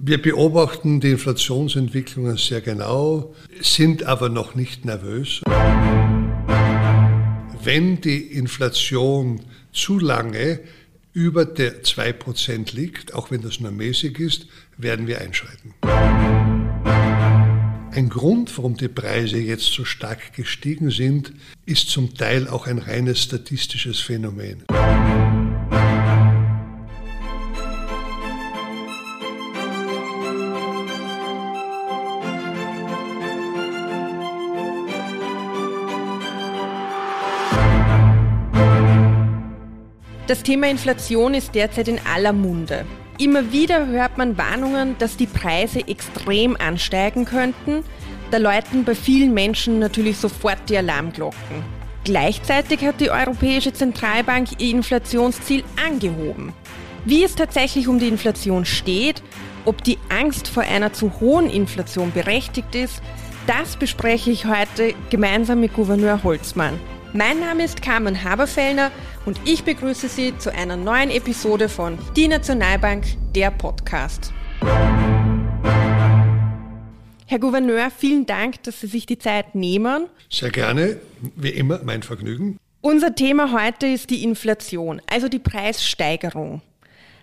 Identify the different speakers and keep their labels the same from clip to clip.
Speaker 1: Wir beobachten die Inflationsentwicklungen sehr genau, sind aber noch nicht nervös. Wenn die Inflation zu lange über der 2% liegt, auch wenn das nur mäßig ist, werden wir einschreiten. Ein Grund, warum die Preise jetzt so stark gestiegen sind, ist zum Teil auch ein reines statistisches Phänomen.
Speaker 2: Das Thema Inflation ist derzeit in aller Munde. Immer wieder hört man Warnungen, dass die Preise extrem ansteigen könnten. Da läuten bei vielen Menschen natürlich sofort die Alarmglocken. Gleichzeitig hat die Europäische Zentralbank ihr Inflationsziel angehoben. Wie es tatsächlich um die Inflation steht, ob die Angst vor einer zu hohen Inflation berechtigt ist, das bespreche ich heute gemeinsam mit Gouverneur Holzmann. Mein Name ist Carmen Haberfellner und ich begrüße Sie zu einer neuen Episode von Die Nationalbank, der Podcast. Herr Gouverneur, vielen Dank, dass Sie sich die Zeit nehmen.
Speaker 1: Sehr gerne, wie immer, mein Vergnügen.
Speaker 2: Unser Thema heute ist die Inflation, also die Preissteigerung.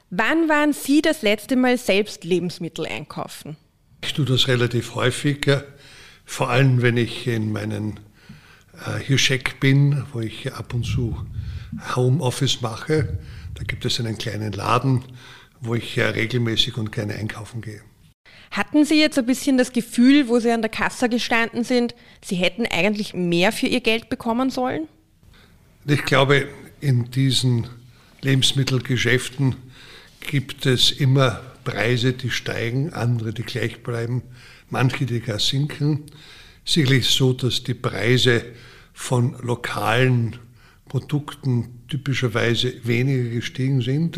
Speaker 2: Wann waren Sie das letzte Mal selbst Lebensmittel einkaufen?
Speaker 1: Ich tue das relativ häufig, vor allem wenn ich in meinen Hirschek bin, wo ich ab und zu Homeoffice mache. Da gibt es einen kleinen Laden, wo ich regelmäßig und gerne einkaufen gehe.
Speaker 2: Hatten Sie jetzt ein bisschen das Gefühl, wo Sie an der Kasse gestanden sind, Sie hätten eigentlich mehr für Ihr Geld bekommen sollen?
Speaker 1: Ich glaube, in diesen Lebensmittelgeschäften gibt es immer Preise, die steigen, andere, die gleich bleiben, manche, die gar sinken. Sicherlich so, dass die Preise von lokalen Produkten typischerweise weniger gestiegen sind.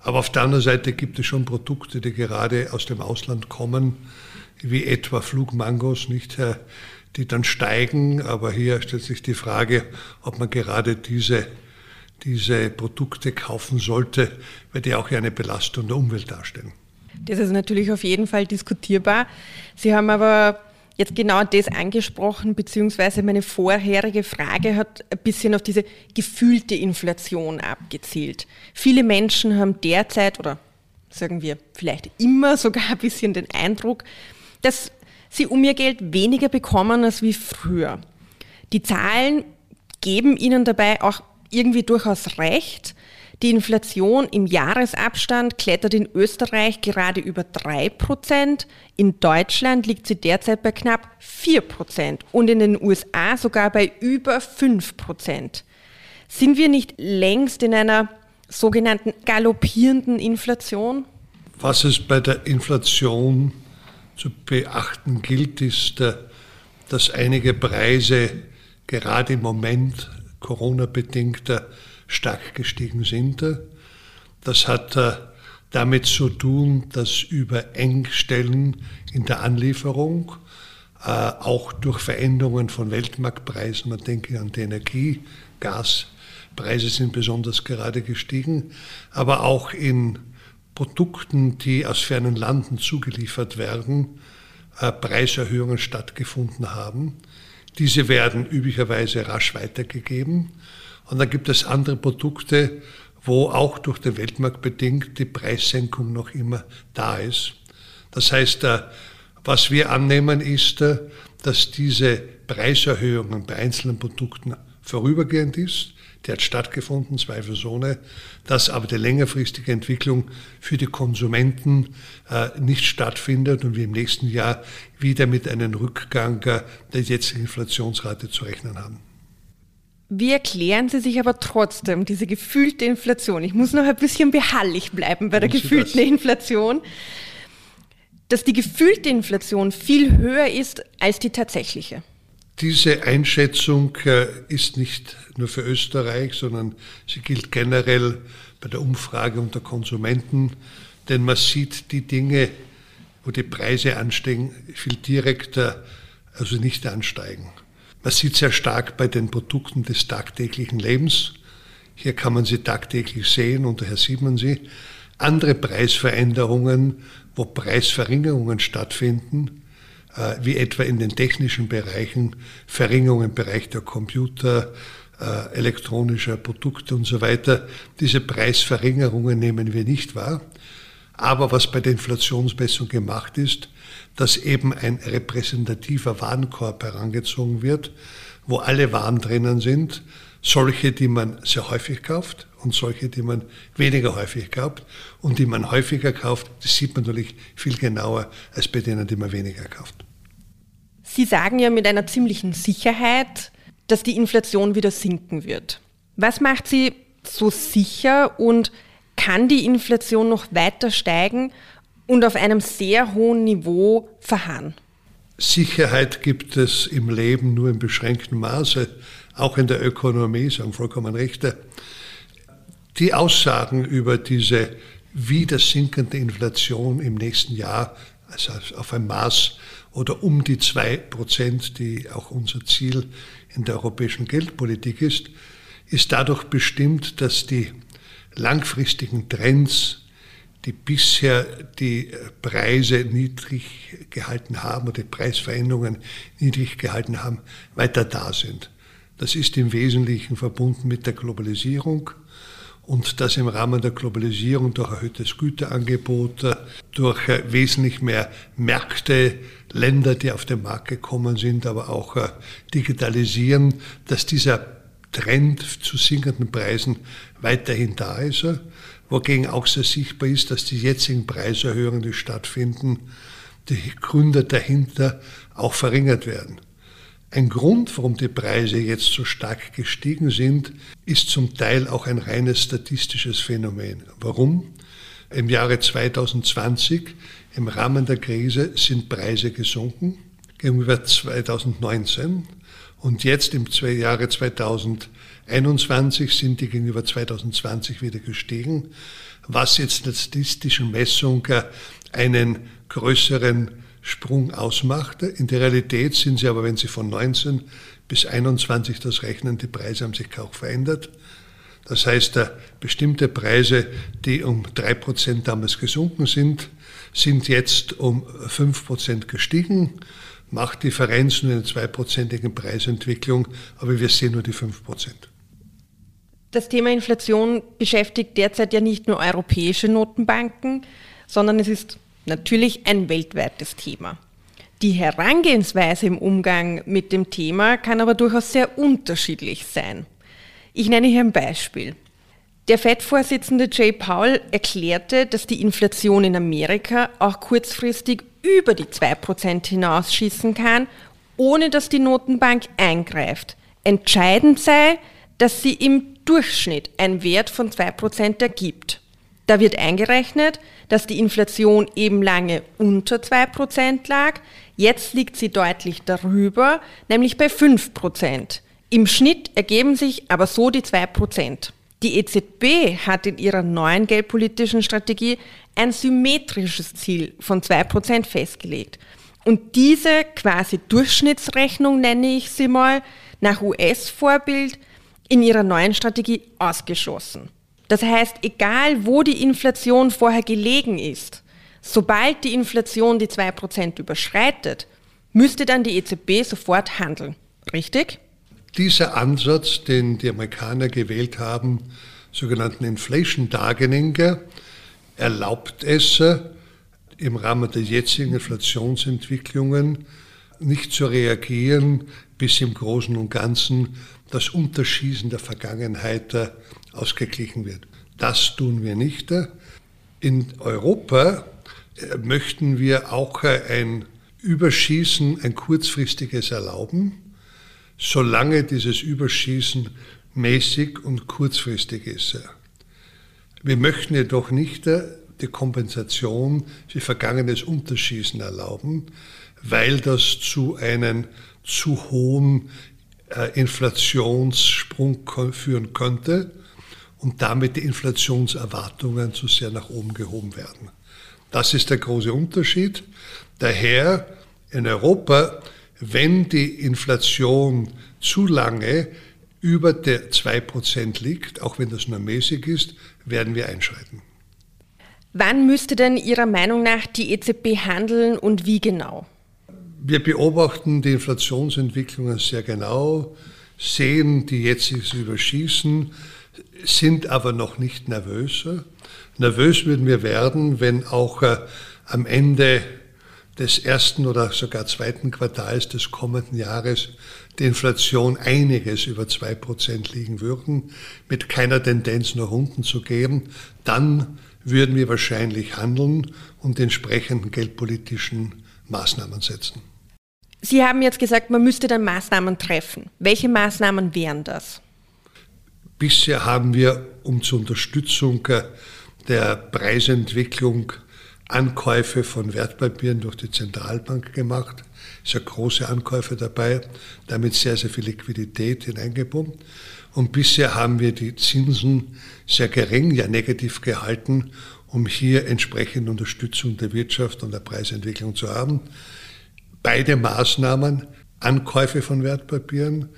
Speaker 1: Aber auf der anderen Seite gibt es schon Produkte, die gerade aus dem Ausland kommen, wie etwa Flugmangos, nicht, die dann steigen. Aber hier stellt sich die Frage, ob man gerade diese, diese Produkte kaufen sollte, weil die auch eine Belastung der Umwelt darstellen.
Speaker 2: Das ist natürlich auf jeden Fall diskutierbar. Sie haben aber jetzt genau das angesprochen, beziehungsweise meine vorherige Frage hat ein bisschen auf diese gefühlte Inflation abgezielt. Viele Menschen haben derzeit oder sagen wir vielleicht immer sogar ein bisschen den Eindruck, dass sie um ihr Geld weniger bekommen als wie früher. Die Zahlen geben ihnen dabei auch irgendwie durchaus recht. Die Inflation im Jahresabstand klettert in Österreich gerade über 3%, in Deutschland liegt sie derzeit bei knapp 4% und in den USA sogar bei über 5%. Sind wir nicht längst in einer sogenannten galoppierenden Inflation?
Speaker 1: Was es bei der Inflation zu beachten gilt, ist, äh, dass einige Preise gerade im Moment Corona-bedingt stark gestiegen sind. Das hat äh, damit zu tun, dass über Engstellen in der Anlieferung, äh, auch durch Veränderungen von Weltmarktpreisen, man denke an die Energie, Gaspreise sind besonders gerade gestiegen, aber auch in Produkten, die aus fernen Landen zugeliefert werden, äh, Preiserhöhungen stattgefunden haben. Diese werden üblicherweise rasch weitergegeben. Und dann gibt es andere Produkte, wo auch durch den Weltmarkt bedingt die Preissenkung noch immer da ist. Das heißt, äh, was wir annehmen ist, äh, dass diese Preiserhöhungen bei einzelnen Produkten vorübergehend ist. Die hat stattgefunden, zweifelsohne, dass aber die längerfristige Entwicklung für die Konsumenten äh, nicht stattfindet und wir im nächsten Jahr wieder mit einem Rückgang der jetzigen Inflationsrate zu rechnen haben.
Speaker 2: Wie erklären Sie sich aber trotzdem diese gefühlte Inflation? Ich muss noch ein bisschen beharrlich bleiben bei der gefühlten Inflation. Dass die gefühlte Inflation viel höher ist als die tatsächliche.
Speaker 1: Diese Einschätzung äh, ist nicht nur für Österreich, sondern sie gilt generell bei der Umfrage unter Konsumenten, denn man sieht die Dinge, wo die Preise ansteigen, viel direkter, also nicht ansteigen. Man sieht sehr stark bei den Produkten des tagtäglichen Lebens. Hier kann man sie tagtäglich sehen und daher sieht man sie. andere Preisveränderungen, wo Preisverringerungen stattfinden, äh, wie etwa in den technischen Bereichen, Verringerungen im Bereich der Computer, äh, elektronischer Produkte und so weiter. Diese Preisverringerungen nehmen wir nicht wahr. Aber was bei der Inflationsmessung gemacht ist, dass eben ein repräsentativer Warenkorb herangezogen wird, wo alle Waren drinnen sind, solche, die man sehr häufig kauft und solche, die man weniger häufig kauft. Und die man häufiger kauft, das sieht man natürlich viel genauer als bei denen, die man weniger kauft.
Speaker 2: Sie sagen ja mit einer ziemlichen Sicherheit, dass die Inflation wieder sinken wird. Was macht Sie so sicher und kann die Inflation noch weiter steigen und auf einem sehr hohen Niveau verharren?
Speaker 1: Sicherheit gibt es im Leben nur in beschränktem Maße, auch in der Ökonomie, sagen vollkommen Rechte. Die Aussagen über diese wieder sinkende Inflation im nächsten Jahr, also auf ein Maß oder um die zwei Prozent, die auch unser Ziel in der europäischen Geldpolitik ist, ist dadurch bestimmt, dass die langfristigen Trends, die bisher die Preise niedrig gehalten haben oder die Preisveränderungen niedrig gehalten haben, weiter da sind. Das ist im Wesentlichen verbunden mit der Globalisierung und das im Rahmen der Globalisierung durch erhöhtes Güterangebot, durch wesentlich mehr Märkte, Länder, die auf den Markt gekommen sind, aber auch digitalisieren, dass dieser Trend zu sinkenden Preisen weiterhin da ist, wogegen auch sehr sichtbar ist, dass die jetzigen Preiserhöhungen, die stattfinden, die Gründe dahinter auch verringert werden. Ein Grund, warum die Preise jetzt so stark gestiegen sind, ist zum Teil auch ein reines statistisches Phänomen. Warum? Im Jahre 2020, im Rahmen der Krise, sind Preise gesunken gegenüber 2019 und jetzt im Jahre 2021 sind die gegenüber 2020 wieder gestiegen, was jetzt in der statistischen Messung einen größeren Sprung ausmachte. In der Realität sind sie aber, wenn Sie von 19 bis 21 das rechnen, die Preise haben sich kaum verändert. Das heißt, bestimmte Preise, die um 3% damals gesunken sind, sind jetzt um 5% gestiegen. Macht Differenz nur in einer zweiprozentigen Preisentwicklung, aber wir sehen nur die 5%.
Speaker 2: Das Thema Inflation beschäftigt derzeit ja nicht nur europäische Notenbanken, sondern es ist natürlich ein weltweites Thema. Die Herangehensweise im Umgang mit dem Thema kann aber durchaus sehr unterschiedlich sein. Ich nenne hier ein Beispiel. Der FED-Vorsitzende Jay Powell erklärte, dass die Inflation in Amerika auch kurzfristig über die 2% hinausschießen kann, ohne dass die Notenbank eingreift. Entscheidend sei, dass sie im Durchschnitt einen Wert von 2% ergibt. Da wird eingerechnet, dass die Inflation eben lange unter 2% lag. Jetzt liegt sie deutlich darüber, nämlich bei 5%. Im Schnitt ergeben sich aber so die 2%. Die EZB hat in ihrer neuen geldpolitischen Strategie ein symmetrisches Ziel von 2% festgelegt. Und diese quasi Durchschnittsrechnung, nenne ich sie mal, nach US-Vorbild in ihrer neuen Strategie ausgeschlossen. Das heißt, egal wo die Inflation vorher gelegen ist, sobald die Inflation die 2% überschreitet, müsste dann die EZB sofort handeln. Richtig?
Speaker 1: Dieser Ansatz, den die Amerikaner gewählt haben, sogenannten Inflation Targeting, erlaubt es im Rahmen der jetzigen Inflationsentwicklungen nicht zu reagieren, bis im Großen und Ganzen das Unterschießen der Vergangenheit ausgeglichen wird. Das tun wir nicht. In Europa äh, möchten wir auch ein Überschießen, ein kurzfristiges erlauben, solange dieses Überschießen mäßig und kurzfristig ist. Wir möchten jedoch nicht die Kompensation für vergangenes Unterschießen erlauben, weil das zu einem zu hohen äh, Inflationssprung führen könnte und damit die Inflationserwartungen zu sehr nach oben gehoben werden. Das ist der große Unterschied. Daher in Europa, wenn die Inflation zu lange über der 2% liegt, auch wenn das nur mäßig ist, werden wir einschreiten.
Speaker 2: Wann müsste denn Ihrer Meinung nach die EZB handeln und wie genau?
Speaker 1: Wir beobachten die Inflationsentwicklungen sehr genau, sehen die jetziges Überschießen, sind aber noch nicht nervöser. Nervös würden wir werden, wenn auch äh, am Ende des ersten oder sogar zweiten Quartals des kommenden Jahres die Inflation einiges über zwei Prozent liegen würden, mit keiner Tendenz nach unten zu gehen, dann würden wir wahrscheinlich handeln und entsprechenden geldpolitischen Maßnahmen setzen.
Speaker 2: Sie haben jetzt gesagt, man müsste dann Maßnahmen treffen. Welche Maßnahmen wären das?
Speaker 1: Bisher haben wir um zur Unterstützung der Preisentwicklung Ankäufe von Wertpapieren durch die Zentralbank gemacht. Sind große Ankäufe dabei, damit sehr, sehr viel Liquidität hineingepumpt. Und bisher haben wir die Zinsen sehr gering, ja negativ gehalten, um hier entsprechende Unterstützung der Wirtschaft und der Preisentwicklung zu haben. Beide Maßnahmen, Ankäufe von Wertpapieren,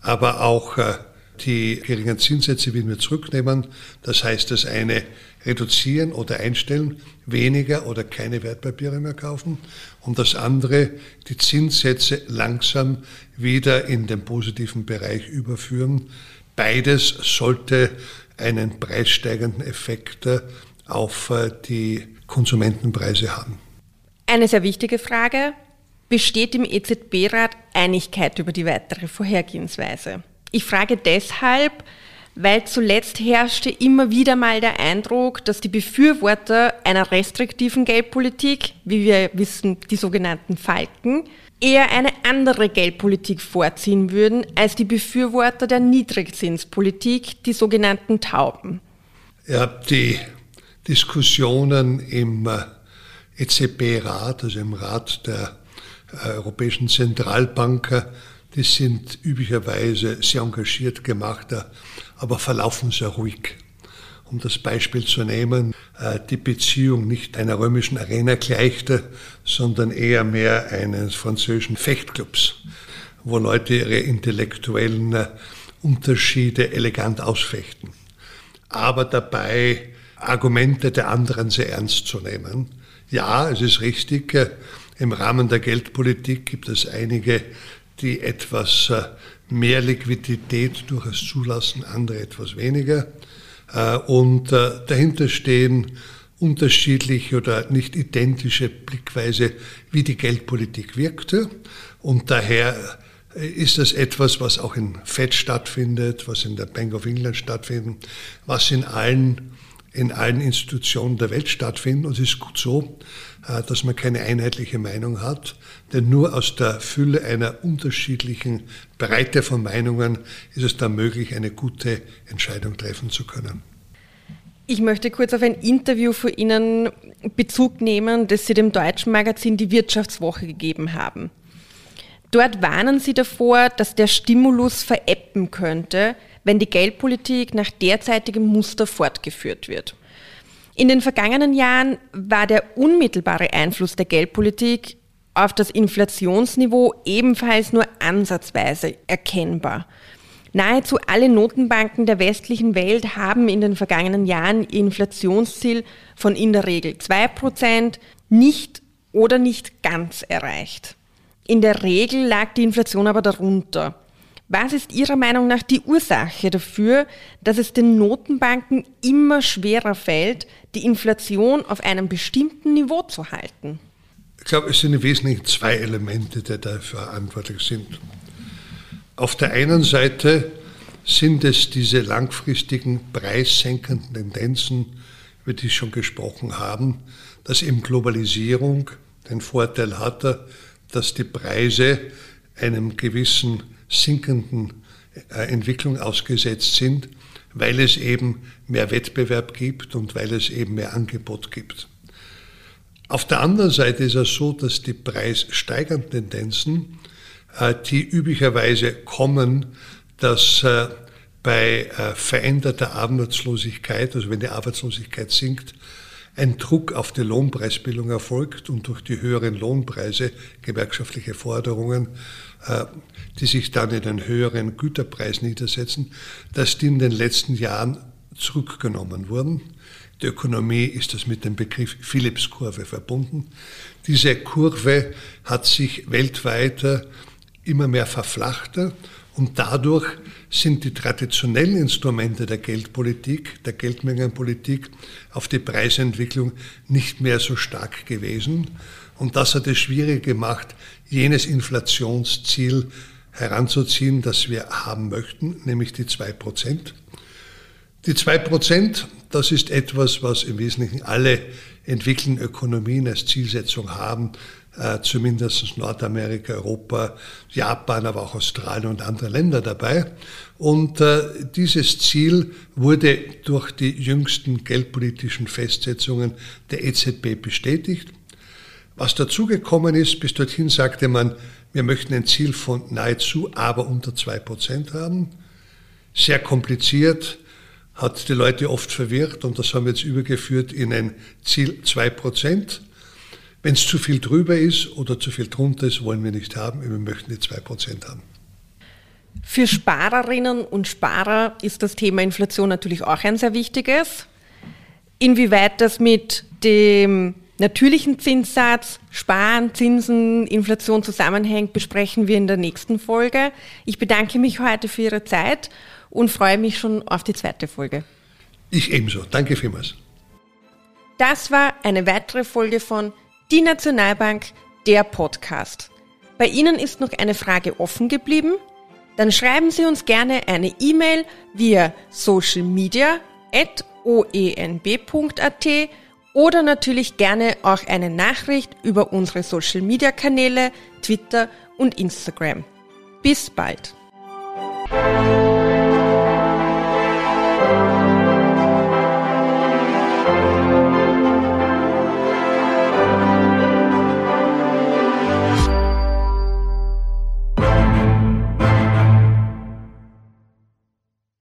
Speaker 1: aber auch äh, die geringen Zinssätze werden wir zurücknehmen. Das heißt, das eine reduzieren oder einstellen, weniger oder keine Wertpapiere mehr kaufen und das andere, die Zinssätze langsam wieder in den positiven Bereich überführen. Beides sollte einen preissteigenden Effekt auf äh, die Konsumentenpreise haben.
Speaker 2: Eine sehr wichtige Frage. Besteht im EZB-Rat Einigkeit über die weitere Vorhergehensweise? Ich frage deshalb, weil zuletzt herrschte immer wieder mal der Eindruck, dass die Befürworter einer restriktiven Geldpolitik, wie wir wissen, die sogenannten Falken, eher eine andere Geldpolitik vorziehen würden als die Befürworter der Niedrigzinspolitik, die sogenannten Tauben.
Speaker 1: Ja, die Diskussionen im äh, EZB-Rat, also im Rat der äh, Europäischen Zentralbank, die sind üblicherweise sehr engagiert gemacht aber verlaufen sehr ruhig. Um das Beispiel zu nehmen, äh, die Beziehung nicht einer römischen Arena gleichte, sondern eher mehr eines französischen Fechtclubs, wo Leute ihre intellektuellen äh, Unterschiede elegant ausfechten, aber dabei Argumente der anderen sehr ernst zu nehmen. Ja, es ist richtig, äh, im Rahmen der Geldpolitik gibt es einige, die etwas mehr Liquidität durchaus zulassen, andere etwas weniger. Äh, und äh, dahinter stehen unterschiedliche oder nicht identische Blickweise, wie die Geldpolitik wirkte. Und daher äh, ist das etwas, was auch in FED stattfindet, was in der Bank of England stattfindet, was in allen, in allen Institutionen der Welt stattfindet. Und es ist gut so, dass man keine einheitliche Meinung hat, denn nur aus der Fülle einer unterschiedlichen Breite von Meinungen ist es dann möglich, eine gute Entscheidung treffen zu können.
Speaker 2: Ich möchte kurz auf ein Interview von Ihnen Bezug nehmen, das Sie dem deutschen Magazin Die Wirtschaftswoche gegeben haben. Dort warnen Sie davor, dass der Stimulus veräppen könnte, wenn die Geldpolitik nach derzeitigem Muster fortgeführt wird. In den vergangenen Jahren war der unmittelbare Einfluss der Geldpolitik auf das Inflationsniveau ebenfalls nur ansatzweise erkennbar. Nahezu alle Notenbanken der westlichen Welt haben in den vergangenen Jahren ihr Inflationsziel von in der Regel 2% nicht oder nicht ganz erreicht. In der Regel lag die Inflation aber darunter. Was ist Ihrer Meinung nach die Ursache dafür, dass es den Notenbanken immer schwerer fällt, die Inflation auf einem bestimmten Niveau zu halten?
Speaker 1: Ich glaube, es sind im Wesentlichen zwei Elemente, die dafür verantwortlich sind. Auf der einen Seite sind es diese langfristigen preissenkenden Tendenzen, über die Sie schon gesprochen haben, dass eben Globalisierung den Vorteil hatte, dass die Preise einem gewissen sinkenden äh, Entwicklung ausgesetzt sind, weil es eben mehr Wettbewerb gibt und weil es eben mehr Angebot gibt. Auf der anderen Seite ist es so, dass die preissteigernden Tendenzen, äh, die üblicherweise kommen, dass äh, bei veränderter Arbeitslosigkeit, also wenn die Arbeitslosigkeit sinkt, ein Druck auf die Lohnpreisbildung erfolgt und durch die höheren Lohnpreise, gewerkschaftliche Forderungen, die sich dann in einen höheren Güterpreis niedersetzen, dass die in den letzten Jahren zurückgenommen wurden. der Ökonomie ist das mit dem Begriff Phillips-Kurve verbunden. Diese Kurve hat sich weltweit immer mehr verflacht und dadurch sind die traditionellen Instrumente der Geldpolitik, der Geldmengenpolitik auf die Preisentwicklung nicht mehr so stark gewesen. Und das hat es schwierig gemacht, jenes Inflationsziel heranzuziehen, das wir haben möchten, nämlich die zwei Prozent. Die zwei Prozent, das ist etwas, was im Wesentlichen alle entwickelten Ökonomien als Zielsetzung haben, äh, zumindest Nordamerika, Europa, Japan, aber auch Australien und andere Länder dabei. Und äh, dieses Ziel wurde durch die jüngsten geldpolitischen Festsetzungen der EZB bestätigt. Was dazugekommen ist, bis dorthin sagte man, wir möchten ein Ziel von nahezu aber unter zwei Prozent haben. Sehr kompliziert, hat die Leute oft verwirrt und das haben wir jetzt übergeführt in ein Ziel zwei Prozent. Wenn es zu viel drüber ist oder zu viel drunter ist, wollen wir nicht haben. Wir möchten die zwei Prozent haben.
Speaker 2: Für Sparerinnen und Sparer ist das Thema Inflation natürlich auch ein sehr wichtiges. Inwieweit das mit dem natürlichen Zinssatz, Sparen, Zinsen, Inflation zusammenhängt, besprechen wir in der nächsten Folge. Ich bedanke mich heute für Ihre Zeit und freue mich schon auf die zweite Folge.
Speaker 1: Ich ebenso. Danke vielmals.
Speaker 2: Das war eine weitere Folge von Die Nationalbank, der Podcast. Bei Ihnen ist noch eine Frage offen geblieben? Dann schreiben Sie uns gerne eine E-Mail via socialmedia.oenb.at oder natürlich gerne auch eine Nachricht über unsere Social Media Kanäle, Twitter und Instagram. Bis bald!